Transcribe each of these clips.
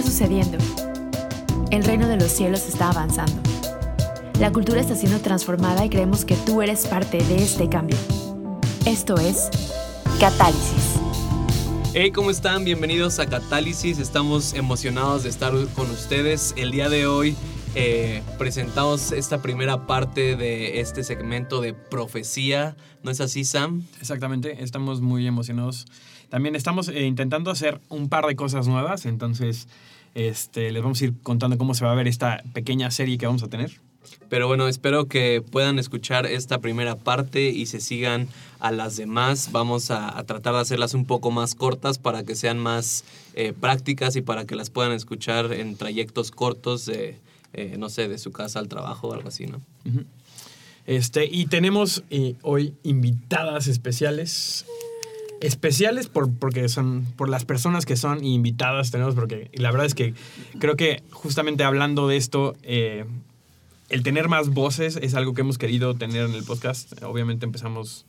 está sucediendo? El reino de los cielos está avanzando. La cultura está siendo transformada y creemos que tú eres parte de este cambio. Esto es Catálisis. Hey, ¿cómo están? Bienvenidos a Catálisis. Estamos emocionados de estar con ustedes. El día de hoy eh, presentamos esta primera parte de este segmento de profecía. ¿No es así, Sam? Exactamente, estamos muy emocionados. También estamos eh, intentando hacer un par de cosas nuevas, entonces este, les vamos a ir contando cómo se va a ver esta pequeña serie que vamos a tener. Pero bueno, espero que puedan escuchar esta primera parte y se sigan a las demás. Vamos a, tratar de hacerlas un poco más cortas para que sean más eh, prácticas y para que las puedan escuchar en trayectos cortos de, eh, no sé, de su casa al trabajo o algo así, ¿no? Este, y tenemos eh, hoy invitadas especiales. Especiales por, porque son por las personas que son invitadas tenemos, porque la verdad es que creo que justamente hablando de esto, eh, el tener más voces es algo que hemos querido tener en el podcast. Obviamente empezamos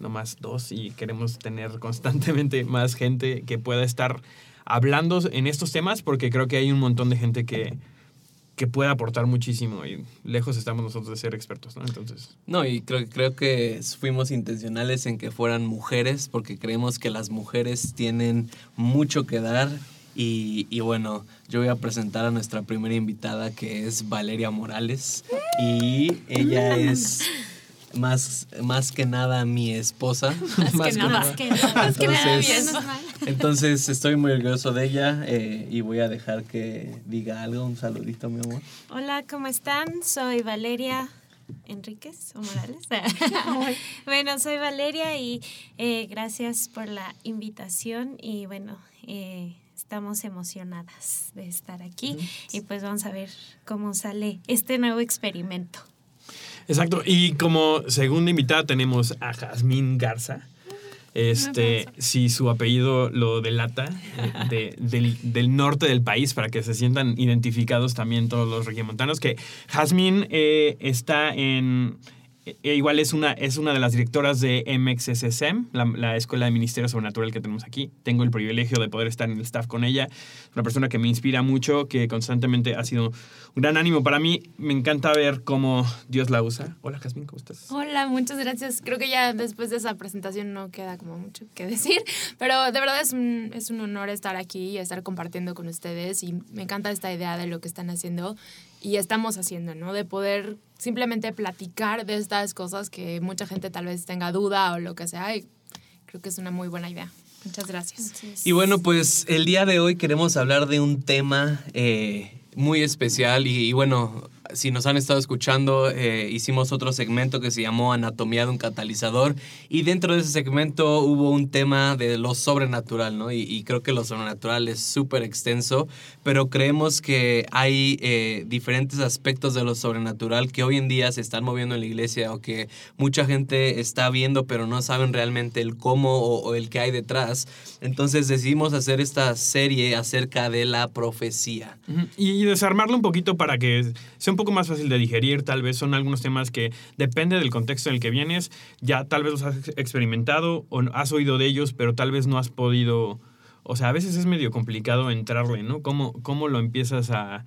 nomás dos y queremos tener constantemente más gente que pueda estar hablando en estos temas porque creo que hay un montón de gente que, que puede aportar muchísimo y lejos estamos nosotros de ser expertos, ¿no? Entonces. No, y creo, creo que fuimos intencionales en que fueran mujeres porque creemos que las mujeres tienen mucho que dar y, y, bueno, yo voy a presentar a nuestra primera invitada que es Valeria Morales y ella es más, más que nada mi esposa. Más, que, nada. Más que nada. Entonces, entonces estoy muy orgulloso de ella eh, y voy a dejar que diga algo, un saludito, mi amor. Hola, ¿cómo están? Soy Valeria Enríquez o Morales. bueno, soy Valeria y eh, gracias por la invitación y bueno, eh, estamos emocionadas de estar aquí y pues vamos a ver cómo sale este nuevo experimento. Exacto. Y como segunda invitada tenemos a Jazmín Garza. Este, si su apellido lo delata, eh, del, norte del país, para que se sientan identificados también todos los regiomontanos, que Jazmín eh, está en e igual es una, es una de las directoras de MXSSM, la, la, Escuela de Ministerio Sobrenatural que tenemos aquí. Tengo el privilegio de poder estar en el staff con ella. Una persona que me inspira mucho, que constantemente ha sido un gran ánimo para mí. Me encanta ver cómo Dios la usa. Hola, Jasmine, ¿cómo estás? Hola, muchas gracias. Creo que ya después de esa presentación no queda como mucho que decir, pero de verdad es un, es un honor estar aquí y estar compartiendo con ustedes y me encanta esta idea de lo que están haciendo y estamos haciendo, ¿no? De poder simplemente platicar de estas cosas que mucha gente tal vez tenga duda o lo que sea. Y creo que es una muy buena idea. Muchas gracias. Y bueno, pues el día de hoy queremos hablar de un tema eh, muy especial y, y, bueno, si nos han estado escuchando, eh, hicimos otro segmento que se llamó Anatomía de un catalizador y dentro de ese segmento hubo un tema de lo sobrenatural, ¿no? Y, creo que lo sobrenatural es súper extenso, pero creemos que hay eh, diferentes aspectos de lo sobrenatural que hoy en día se están moviendo en la iglesia o que mucha gente está viendo, pero no saben realmente el cómo o, el qué hay detrás. Entonces decidimos hacer esta serie acerca de la profecía. Y desarmarlo un poquito para que sea un poco más fácil de digerir, tal vez son algunos temas que depende del contexto en el que vienes, ya tal vez los has experimentado o has oído de ellos, pero tal vez no has podido, o sea, a veces es medio complicado entrarle, ¿no? ¿Cómo, cómo lo empiezas a,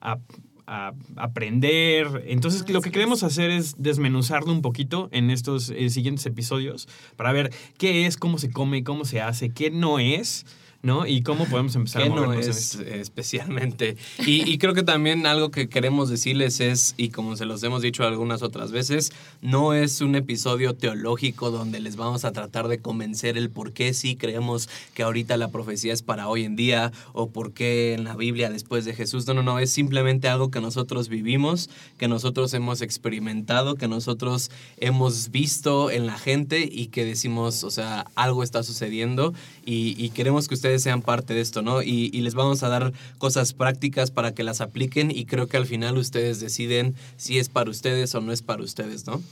a, a aprender? Entonces, lo que queremos hacer es desmenuzarlo un poquito en estos eh, siguientes episodios para ver qué es, cómo se come, cómo se hace, qué no es ¿no? Y cómo podemos empezar a movernos no es especialmente. Y, y, creo que también algo que queremos decirles es, y como se los hemos dicho algunas otras veces, no es un episodio teológico donde les vamos a tratar de convencer el por qué sí creemos que ahorita la profecía es para hoy en día o por qué en la Biblia después de Jesús. No, no, no, es simplemente algo que nosotros vivimos, que nosotros hemos experimentado, que nosotros hemos visto en la gente y que decimos, o sea, algo está sucediendo y, y queremos que ustedes sean parte de esto, ¿no? Y, les vamos a dar cosas prácticas para que las apliquen y creo que al final ustedes deciden si es para ustedes o no es para ustedes, ¿no?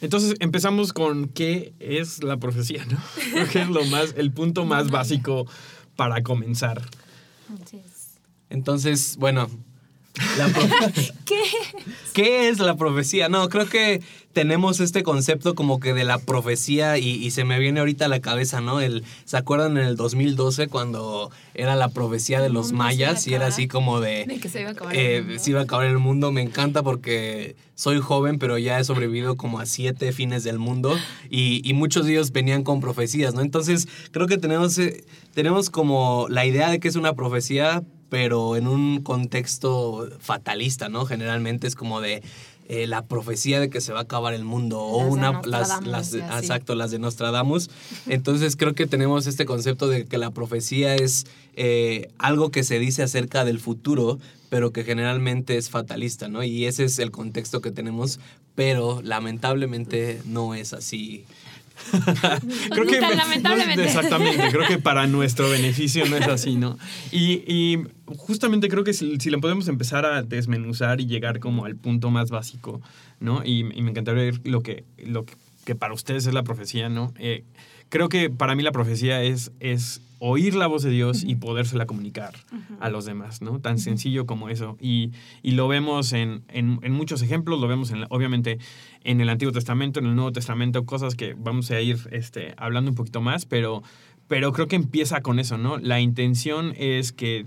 Entonces empezamos con qué es la profecía, ¿no? Creo que es lo más, el punto más básico para comenzar. Entonces, bueno, La ¿Qué? ¿Qué es la profecía? No, creo que tenemos este concepto como que de la profecía y, y se me viene ahorita a la cabeza, ¿no? El, ¿Se acuerdan en el 2012 cuando era la profecía de los mayas y era así como de... De que se iba a acabar eh, el mundo. se iba a acabar el mundo. Me encanta porque soy joven, pero ya he sobrevivido como a siete fines del mundo y, y muchos de ellos venían con profecías, ¿no? Entonces creo que tenemos, eh, tenemos como la idea de que es una profecía, pero en un contexto fatalista, ¿no? Generalmente es como de eh, la profecía de que se va a acabar el mundo o Las una las, exacto las de Nostradamus. Entonces creo que tenemos este concepto de que la profecía es eh, algo que se dice acerca del futuro pero que generalmente es fatalista no y ese es el contexto que tenemos pero lamentablemente no es así creo que exactamente creo que para nuestro beneficio no es así no y, y justamente creo que si, si le podemos empezar a desmenuzar y llegar como al punto más básico no y, y me encantaría ver lo que lo que, que para ustedes es la profecía no Eh, creo que para mí la profecía es es oír la voz de Dios y podérsela comunicar a los demás, ¿no? Tan sencillo como eso. Y, y lo vemos en, en- en muchos ejemplos, lo vemos en, obviamente en el Antiguo Testamento, en el Nuevo Testamento, cosas que vamos a ir este, hablando un poquito más, pero, pero creo que empieza con eso, ¿no? La intención es que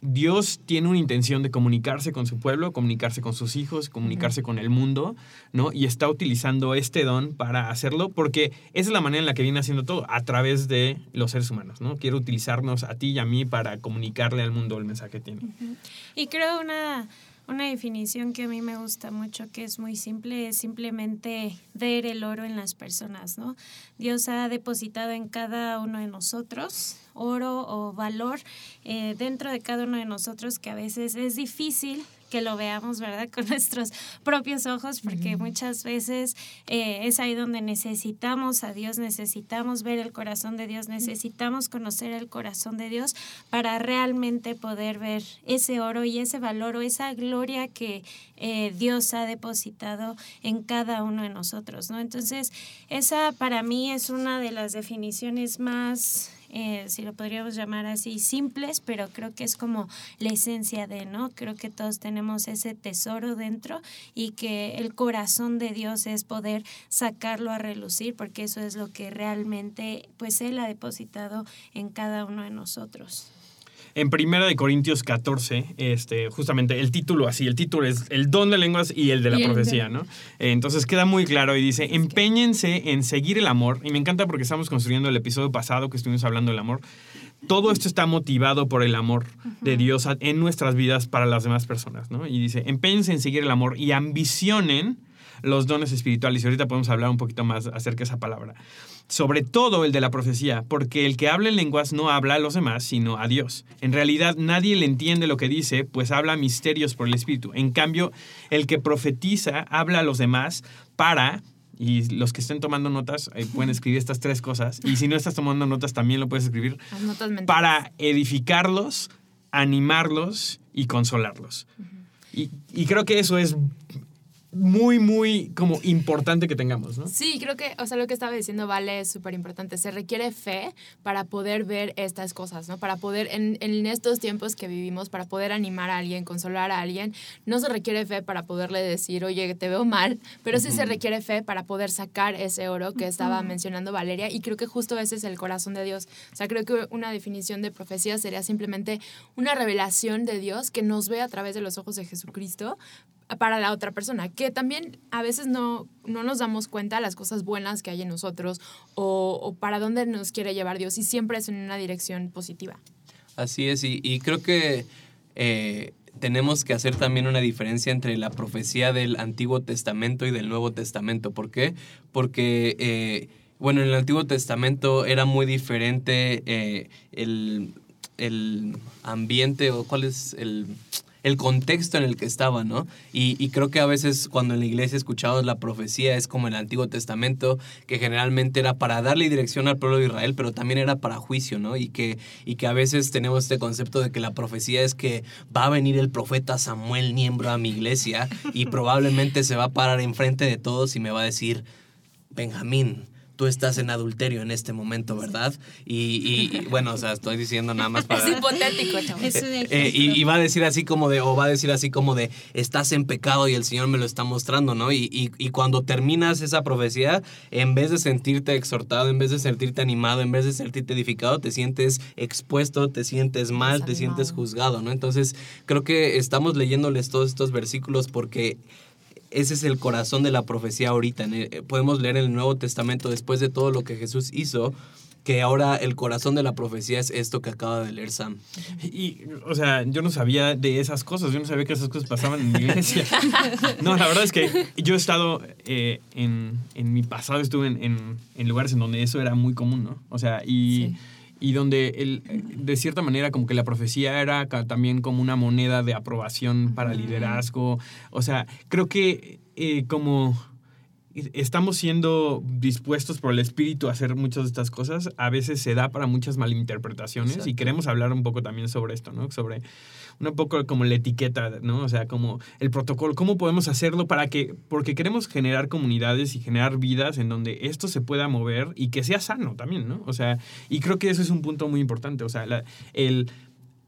Dios tiene una intención de comunicarse con su pueblo, comunicarse con sus hijos, comunicarse con el mundo, ¿no? Y está utilizando este don para hacerlo porque esa es la manera en la que viene haciendo todo, a través de los seres humanos, ¿no? Quiere utilizarnos a ti y a mí para comunicarle al mundo el mensaje que tiene. Y creo una, una definición que a mí me gusta mucho, que es muy simple, es simplemente ver el oro en las personas, ¿no? Dios ha depositado en cada uno de nosotros oro o valor eh, dentro de cada uno de nosotros que a veces es difícil que lo veamos, ¿verdad? Con nuestros propios ojos, porque muchas veces eh, es ahí donde necesitamos a Dios, necesitamos ver el corazón de Dios, necesitamos conocer el corazón de Dios para realmente poder ver ese oro y ese valor o esa gloria que eh, Dios ha depositado en cada uno de nosotros, ¿no? Entonces, esa para mí es una de las definiciones más eh, si lo podríamos llamar así, simples, pero creo que es como la esencia de, ¿no? Creo que todos tenemos ese tesoro dentro y que el corazón de Dios es poder sacarlo a relucir, porque eso es lo que realmente, pues, Él ha depositado en cada uno de nosotros. En Primera de Corintios 14, este, justamente el título así, el título es el don de lenguas y el de la Y profecía, ¿no? Entonces queda muy claro y dice, empeñense en seguir el amor. Y me encanta porque estamos construyendo el episodio pasado que estuvimos hablando del amor. Todo esto está motivado por el amor de Dios en nuestras vidas para las demás personas, ¿no? Y dice, empeñense en seguir el amor y ambicionen los dones espirituales. Y ahorita podemos hablar un poquito más acerca de esa palabra. Sobre todo el de la profecía, porque el que habla en lenguas no habla a los demás, sino a Dios. En realidad nadie le entiende lo que dice, pues habla misterios por el Espíritu. En cambio, el que profetiza habla a los demás para, y los que estén tomando notas eh, pueden escribir estas tres cosas, y si no estás tomando notas también lo puedes escribir, Las notas mentales. para edificarlos, animarlos y consolarlos. Y, y creo que eso es muy, muy como importante que tengamos, ¿no? Sí, creo que, o sea, lo que estaba diciendo Vale es súper importante. Se requiere fe para poder ver estas cosas, ¿no? Para poder, en, en estos tiempos que vivimos, para poder animar a alguien, consolar a alguien, no se requiere fe para poderle decir, oye, te veo mal, pero sí se requiere fe para poder sacar ese oro que estaba mencionando Valeria y creo que justo ese es el corazón de Dios. O sea, creo que una definición de profecía sería simplemente una revelación de Dios que nos ve a través de los ojos de Jesucristo para la otra persona, que también a veces no, no nos damos cuenta de las cosas buenas que hay en nosotros o, para dónde nos quiere llevar Dios y siempre es en una dirección positiva. Así es, y, y creo que eh, tenemos que hacer también una diferencia entre la profecía del Antiguo Testamento y del Nuevo Testamento. ¿Por qué? Porque, eh, bueno, en el Antiguo Testamento era muy diferente eh, el, el ambiente o cuál es el el contexto en el que estaba, ¿no? Y, creo que a veces cuando en la iglesia escuchamos la profecía es como el Antiguo Testamento, que generalmente era para darle dirección al pueblo de Israel, pero también era para juicio, ¿no? Y que, y que a veces tenemos este concepto de que la profecía es que va a venir el profeta Samuel Niembro a mi iglesia y probablemente se va a parar enfrente de todos y me va a decir, Benjamín, tú estás en adulterio en este momento, ¿verdad? Y, y- y, bueno, o sea, estoy diciendo nada más para... Es hipotético, chavo. Es un Eh, y, y va a decir así como de, o va a decir así como de, estás en pecado y el Señor me lo está mostrando, ¿no? Y, y- y cuando terminas esa profecía, en vez de sentirte exhortado, en vez de sentirte animado, en vez de sentirte edificado, te sientes expuesto, te sientes mal, te sientes juzgado, ¿no? Entonces, creo que estamos leyéndoles todos estos versículos porque ese es el corazón de la profecía ahorita. El- podemos leer en el Nuevo Testamento después de todo lo que Jesús hizo, que ahora el corazón de la profecía es esto que acaba de leer Sam. Y, o sea, yo no sabía de esas cosas, yo no sabía que esas cosas pasaban en mi iglesia. No, la verdad es que yo he estado, eh, en, en mi pasado estuve en, en- en lugares en donde eso era muy común, ¿no? O sea, y, Sí. Y donde el, de cierta manera como que la profecía era también como una moneda de aprobación para liderazgo. O sea, creo que eh, como estamos siendo dispuestos por el espíritu a hacer muchas de estas cosas, a veces se da para muchas malinterpretaciones y queremos hablar un poco también sobre esto, ¿no? Sobre un poco como la etiqueta, ¿no? O sea, como el protocolo, cómo podemos hacerlo para que, porque queremos generar comunidades y generar vidas en donde esto se pueda mover y que sea sano también, ¿no? O sea, y creo que eso es un punto muy importante, o sea, la- el...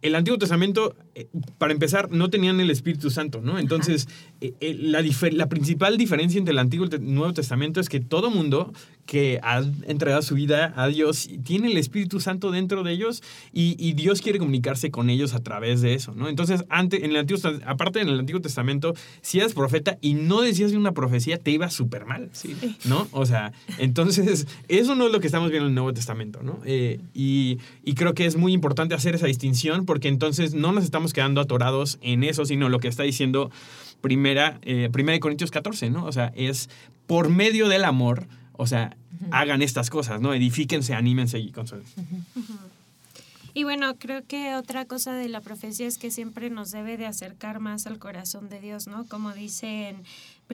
El Antiguo Testamento, eh, para empezar, no tenían el Espíritu Santo, ¿no? Entonces, eh, eh, la, principal diferencia entre el Antiguo y el Nuevo Testamento es que todo mundo que ha entregado su vida a Dios tiene el Espíritu Santo dentro de ellos y, y Dios quiere comunicarse con ellos a través de eso, ¿no? Entonces, antes, en el Antiguo, aparte en el Antiguo Testamento, si eras profeta y no decías una profecía, te iba súper mal, ¿no? O sea, entonces, eso no es lo que estamos viendo en el Nuevo Testamento, ¿no? Eh, y, y creo que es muy importante hacer esa distinción porque entonces no nos estamos quedando atorados en eso, sino lo que está diciendo primera, eh, primera de Corintios 14, ¿no? O sea, es por medio del amor, o sea, hagan estas cosas, ¿no? Edifíquense, anímense y consuelen. Y bueno, creo que otra cosa de la profecía es que siempre nos debe de acercar más al corazón de Dios, ¿no? Como dice en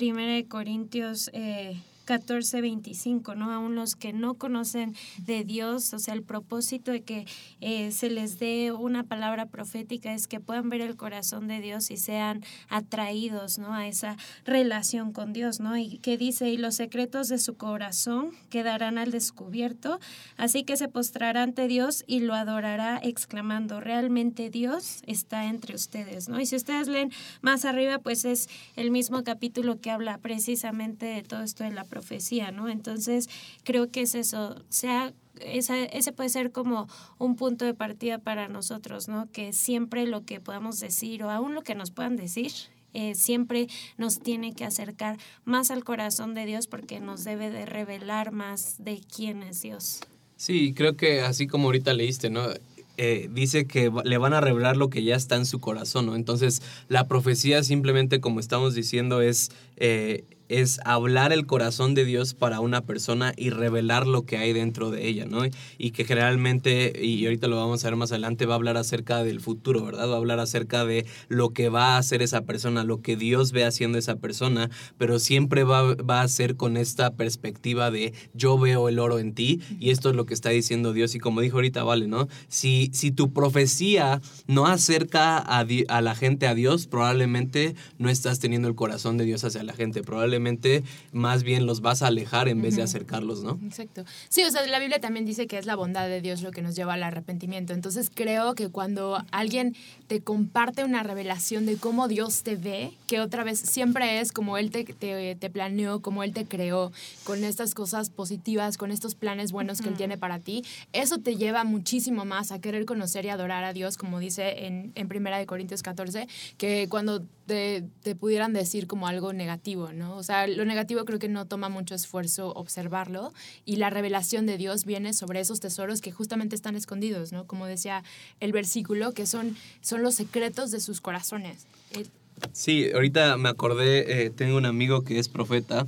1 Corintios eh, 14, 25, ¿no? Aún los que no conocen de Dios, o sea, el propósito de que eh, se les dé una palabra profética es que puedan ver el corazón de Dios y sean atraídos, ¿no? A esa relación con Dios, ¿no? Y que dice, y los secretos de su corazón quedarán al descubierto, así que se postrará ante Dios y lo adorará exclamando, realmente Dios está entre ustedes, ¿no? Y si ustedes leen más arriba, pues es el mismo capítulo que habla precisamente de todo esto de la profecía, ¿no? Entonces, creo que es eso, sea ese puede ser como un punto de partida para nosotros, ¿no? Que siempre lo que podamos decir o aún lo que nos puedan decir, eh, siempre nos tiene que acercar más al corazón de Dios porque nos debe de revelar más de quién es Dios. Sí, creo que así como ahorita leíste, ¿no? Eh, dice que le van a revelar lo que ya está en su corazón, ¿no? Entonces, la profecía simplemente, como estamos diciendo, es, eh, es hablar el corazón de Dios para una persona y revelar lo que hay dentro de ella, ¿no? Y que generalmente, y ahorita lo vamos a ver más adelante, va a hablar acerca del futuro, ¿verdad? Va a hablar acerca de lo que va a hacer esa persona, lo que Dios ve haciendo esa persona, pero siempre va, va a ser con esta perspectiva de yo veo el oro en ti y esto es lo que está diciendo Dios. Y como dijo ahorita, vale, ¿no? Si, si tu profecía no acerca a, a la gente a Dios, probablemente no estás teniendo el corazón de Dios hacia la gente. Probablemente más bien los vas a alejar en vez de acercarlos, ¿no? Exacto. Sí, o sea, la Biblia también dice que es la bondad de Dios lo que nos lleva al arrepentimiento. Entonces creo que cuando alguien te comparte una revelación de cómo Dios te ve, que otra vez siempre es como Él te, te, te planeó, como Él te creó, con estas cosas positivas, con estos planes buenos que Él tiene para ti, eso te lleva muchísimo más a querer conocer y adorar a Dios, como dice en, en Primera de Corintios 14, que cuando te, te pudieran decir como algo negativo, ¿no? O sea, lo negativo creo que no toma mucho esfuerzo observarlo y la revelación de Dios viene sobre esos tesoros que justamente están escondidos, ¿no? Como decía el versículo, que son, son los secretos de sus corazones. Eh, Sí, ahorita me acordé, eh, tengo un amigo que es profeta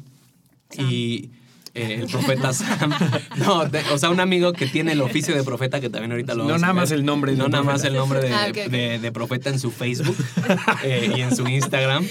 y eh, el profeta Sam. No, de- o sea, un amigo que tiene el oficio de profeta que también ahorita lo No vamos a nada ver. más el nombre No nada más el nombre de, Ah, de- de profeta en su Facebook eh, y en su Instagram.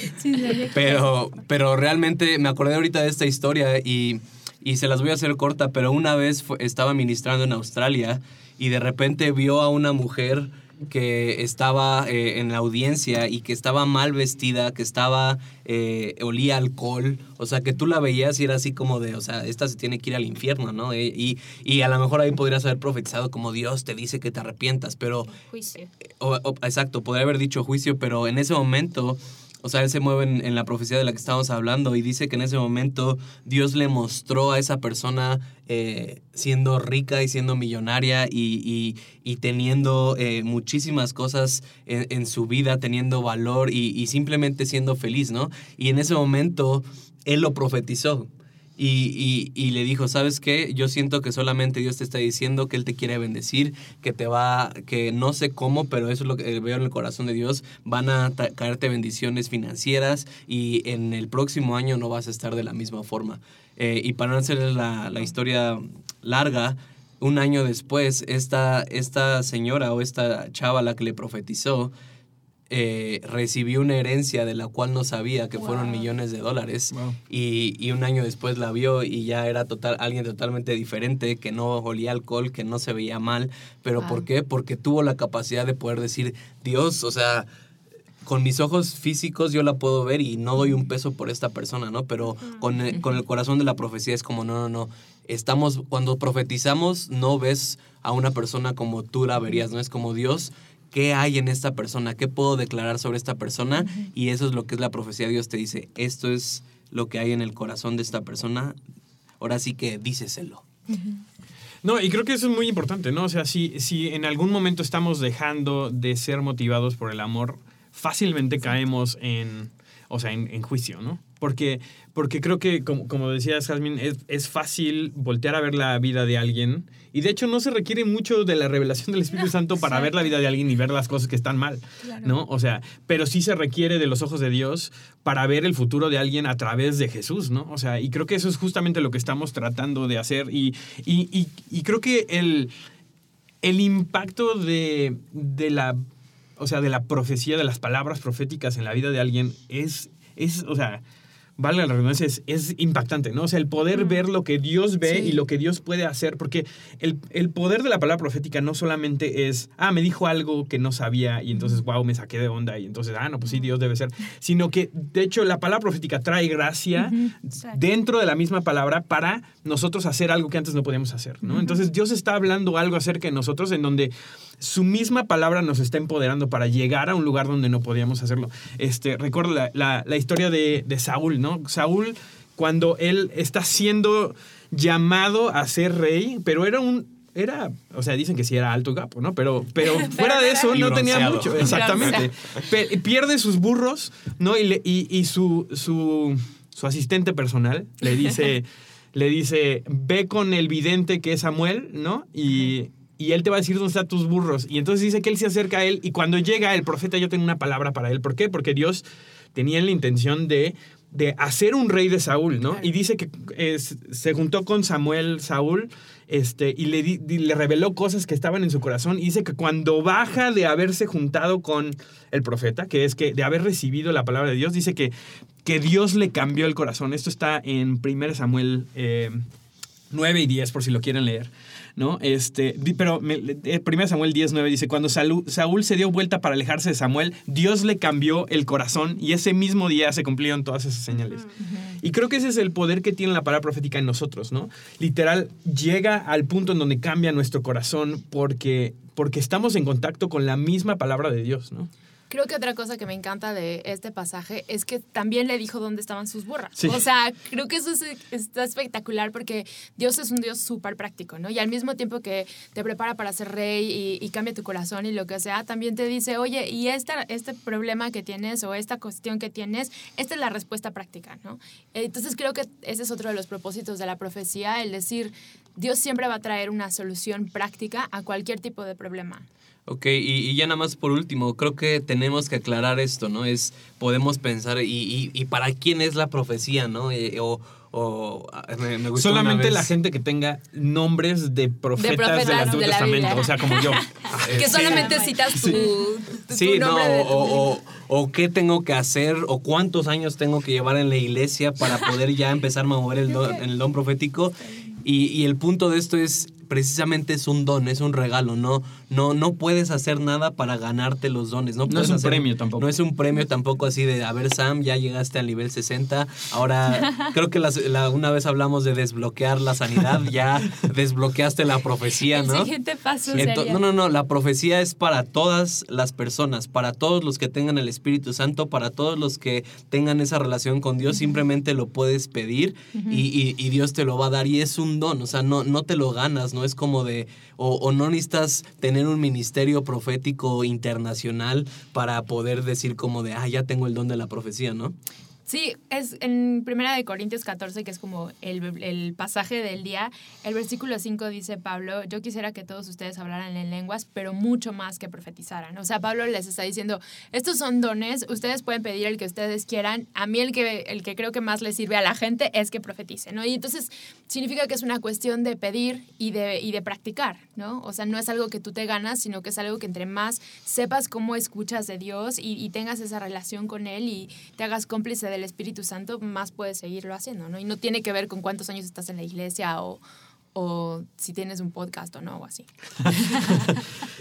Pero, pero realmente me acordé ahorita de esta historia y, y se las voy a hacer corta, pero una vez fue- estaba ministrando en Australia y de repente vio a una mujer que estaba eh, en la audiencia y que estaba mal vestida, que estaba, eh, olía alcohol, o sea, que tú la veías y era así como de, o sea, esta se tiene que ir al infierno, ¿no? Eh, y, y a lo mejor ahí podrías haber profetizado como Dios te dice que te arrepientas, pero... Juicio. o- o- exacto, podría haber dicho juicio, pero en ese momento... O sea, él se mueve en, la profecía de la que estábamos hablando y dice que en ese momento Dios le mostró a esa persona eh, siendo rica y siendo millonaria y, y- y teniendo eh, muchísimas cosas en, en su vida, teniendo valor y, y simplemente siendo feliz, ¿no? Y en ese momento él lo profetizó. Y, y- y le dijo, ¿sabes qué? Yo siento que solamente Dios te está diciendo que Él te quiere bendecir, que te va, que no sé cómo, pero eso es lo que veo en el corazón de Dios, van a caerte bendiciones financieras y en el próximo año no vas a estar de la misma forma. Eh, y para no hacer la, la historia larga, un año después, esta, esta señora o esta chava la que le profetizó, eh, recibió una herencia de la cual no sabía que fueron millones de dólares Wow. y, y un año después la vio y ya era total, alguien totalmente diferente, que no olía alcohol, que no se veía mal. ¿Pero Wow. por qué? Porque tuvo la capacidad de poder decir, Dios, o sea, con mis ojos físicos yo la puedo ver y no doy un peso por esta persona, ¿no? Pero con el, con el corazón de la profecía es como, no, no, no. Estamos, cuando profetizamos, no ves a una persona como tú la verías, ¿no? Es como Dios. ¿Qué hay en esta persona? ¿Qué puedo declarar sobre esta persona? Y eso es lo que es la profecía. Dios te dice, esto es lo que hay en el corazón de esta persona. Ahora sí que díceselo. No, y creo que eso es muy importante, ¿no? O sea, si, si en algún momento estamos dejando de ser motivados por el amor, fácilmente caemos en, o sea, en, en juicio, ¿no? Porque, porque creo que, como, como decías, Jasmine, es, es fácil voltear a ver la vida de alguien. Y de hecho no se requiere mucho de la revelación del Espíritu Santo para ver la vida de alguien y ver las cosas que están mal, ¿no? O sea, pero sí se requiere de los ojos de Dios para ver el futuro de alguien a través de Jesús, ¿no? O sea, y creo que eso es justamente lo que estamos tratando de hacer. Y, y, y- y creo que el, el impacto de, de la, o sea, de la profecía, de las palabras proféticas en la vida de alguien es, es o sea, valga la redundancia, es, es impactante, ¿no? O sea, el poder ver lo que Dios ve Sí. y lo que Dios puede hacer, porque el, el poder de la palabra profética no solamente es, ah, me dijo algo que no sabía y entonces, wow, me saqué de onda y entonces, ah, no, pues sí, Dios debe ser, sino que, de hecho, la palabra profética trae gracia dentro de la misma palabra para nosotros hacer algo que antes no podíamos hacer, ¿no? Entonces Dios está hablando algo acerca de nosotros en donde su misma palabra nos está empoderando para llegar a un lugar donde no podíamos hacerlo. Este, recuerdo la, la- la historia de, de Saúl, ¿no? Saúl, cuando él está siendo llamado a ser rey, pero era un... Era, o sea, dicen que sí era alto y guapo, ¿no? Pero, pero fuera de eso no tenía mucho. Exactamente. Pierde sus burros, ¿no? Y, le- y, y su, su, su asistente personal le dice, le dice, ve con el vidente que es Samuel, ¿no? Y, y él te va a decir dónde están tus burros. Y entonces dice que él se acerca a él y cuando llega el profeta yo tengo una palabra para él. ¿Por qué? Porque Dios tenía la intención de, de hacer un rey de Saúl, ¿no? Y dice que eh, se juntó con Samuel, Saúl, este, y le, di- le reveló cosas que estaban en su corazón. Y dice que cuando baja de haberse juntado con el profeta, que es que de haber recibido la palabra de Dios, dice que, que Dios le cambió el corazón. Esto está en 1 Samuel eh, 9 y 10, por si lo quieren leer. ¿No? Este, pero me- eh, 1 Samuel 10, 9 dice, cuando Salu- Saúl se dio vuelta para alejarse de Samuel, Dios le cambió el corazón y ese mismo día se cumplieron todas esas señales. Y creo que ese es el poder que tiene la palabra profética en nosotros, ¿no? Literal, llega al punto en donde cambia nuestro corazón porque, porque estamos en contacto con la misma palabra de Dios, ¿no? Creo que otra cosa que me encanta de este pasaje es que también le dijo dónde estaban sus burras. Sí. O sea, creo que eso es- está espectacular porque Dios es un Dios súper práctico, ¿no? Y al mismo tiempo que te prepara para ser rey y, y cambia tu corazón y lo que sea, también te dice, oye, y esta, este problema que tienes o esta cuestión que tienes, esta es la respuesta práctica, ¿no? Entonces creo que ese es otro de los propósitos de la profecía, el decir, Dios siempre va a traer una solución práctica a cualquier tipo de problema. Ok, y, y ya nada más por último, creo que tenemos que aclarar esto, ¿no? Es, podemos pensar, y, y, y para quién es la profecía, ¿no? Eh, o, o ah, me, me gustó una Solamente la gente que tenga nombres de profetas, profetas del Antiguo de Testamento, Biblia. o sea, como yo. Que sí. solamente citas tu, tu- Sí, tu no, nombre de tu o, o, o qué tengo que hacer, o cuántos años tengo que llevar en la iglesia para poder ya empezar a mover el don, el don profético. Y, y el punto de esto es, precisamente es un don, es un regalo, no, no, no puedes hacer nada para ganarte los dones. No, es un hacer- premio tampoco. No es un premio tampoco así de, a ver Sam, ya llegaste al nivel 60, ahora creo que las- la- una vez hablamos de desbloquear la sanidad, ya desbloqueaste la profecía, El ¿no? siguiente paso Ento- sería... no, no, no, la profecía es para todas las personas, para todos los que tengan el Espíritu Santo, para todos los que tengan esa relación con Dios, simplemente lo puedes pedir y, y- y Dios te lo va a dar y es un don, o sea, no, no te lo ganas, no es como de, o, o no necesitas tener un ministerio profético internacional para poder decir como de, ah, ya tengo el don de la profecía, ¿no? Sí, es en Primera de Corintios 14, que es como el, el pasaje del día, el versículo 5 dice Pablo, yo quisiera que todos ustedes hablaran en lenguas, pero mucho más que profetizaran. O sea, Pablo les está diciendo, estos son dones, ustedes pueden pedir el que ustedes quieran, a mí el que, el que creo que más les sirve a la gente es que profetice, ¿no? Y entonces significa que es una cuestión de pedir y de, y de practicar, ¿no? O sea, no es algo que tú te ganas, sino que es algo que entre más sepas cómo escuchas de Dios y, y tengas esa relación con Él y te hagas cómplice del Espíritu Santo, más puedes seguirlo haciendo, ¿no? Y no tiene que ver con cuántos años estás en la iglesia o, o si tienes un podcast o no, o así.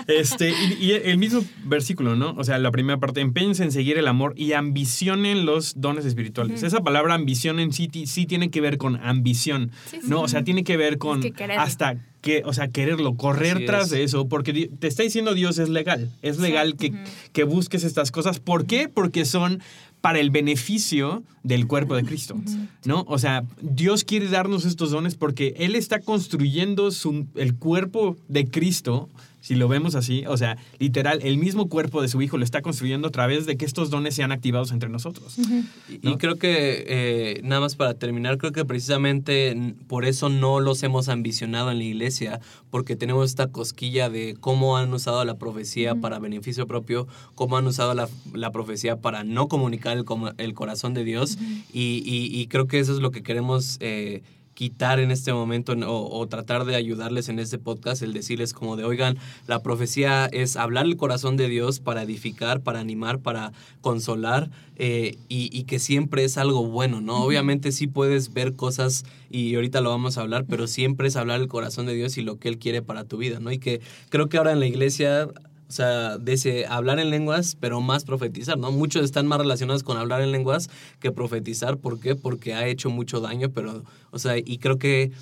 Este, y, y el mismo versículo, ¿no? O sea, la primera parte, empeñense en seguir el amor y ambicionen los dones espirituales. Esa palabra ambición en sí, sí tiene que ver con ambición, Sí, sí. ¿no? O sea, tiene que ver con que hasta que, o sea, quererlo, correr Así tras es. de eso, porque te está diciendo Dios es legal, es legal que, que busques estas cosas. ¿Por qué? Porque son para el beneficio del cuerpo de Cristo, ¿no? O sea, Dios quiere darnos estos dones porque Él está construyendo su- el cuerpo de Cristo, si lo vemos así, o sea, literal, el mismo cuerpo de su Hijo lo está construyendo a través de que estos dones sean activados entre nosotros. Y, ¿no? y creo que, eh, nada más para terminar, creo que precisamente por eso no los hemos ambicionado en la iglesia, porque tenemos esta cosquilla de cómo han usado la profecía para beneficio propio, cómo han usado la, la profecía para no comunicar el, como- el corazón de Dios, y, y- y creo que eso es lo que queremos... eh, quitar en este momento o, o tratar de ayudarles en este podcast, el decirles como de, oigan, la profecía es hablar el corazón de Dios para edificar, para animar, para consolar eh, y, y que siempre es algo bueno, ¿no? Obviamente sí puedes ver cosas y ahorita lo vamos a hablar, pero siempre es hablar el corazón de Dios y lo que Él quiere para tu vida, ¿no? Y que creo que ahora en la iglesia... O sea, de ese hablar en lenguas, pero más profetizar, ¿no? Muchos están más relacionados con hablar en lenguas que profetizar. ¿Por qué? Porque ha hecho mucho daño, pero, o sea, y creo que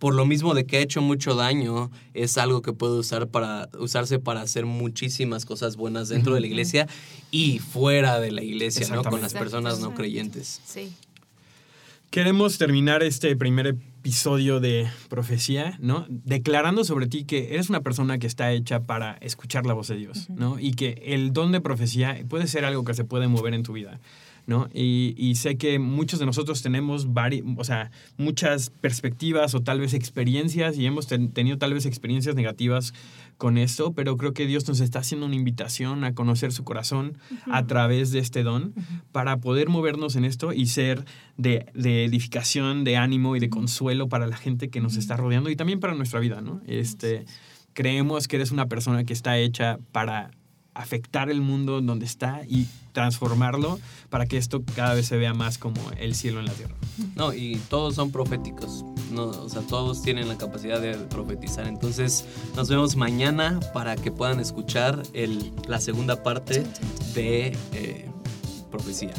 por lo mismo de que ha hecho mucho daño, es algo que puede usar para, usarse para hacer muchísimas cosas buenas dentro de la iglesia y fuera de la iglesia, ¿no? Con las personas no creyentes. Sí. Queremos terminar este primer episodio de profecía, ¿no? Declarando sobre ti que eres una persona que está hecha para escuchar la voz de Dios, ¿no? Y que el don de profecía puede ser algo que se puede mover en tu vida, ¿no? Y, y sé que muchos de nosotros tenemos vari- o sea, muchas perspectivas o tal vez experiencias y hemos ten- tenido tal vez experiencias negativas con esto, pero creo que Dios nos está haciendo una invitación a conocer su corazón a través de este don para poder movernos en esto y ser de, de edificación, de ánimo y de consuelo para la gente que nos está rodeando y también para nuestra vida, ¿no? Este, creemos que eres una persona que está hecha para afectar el mundo donde está y transformarlo para que esto cada vez se vea más como el cielo en la tierra. No, y todos son proféticos. No, o sea, todos tienen la capacidad de profetizar. Entonces, nos vemos mañana para que puedan escuchar el, la segunda parte de eh, profecía.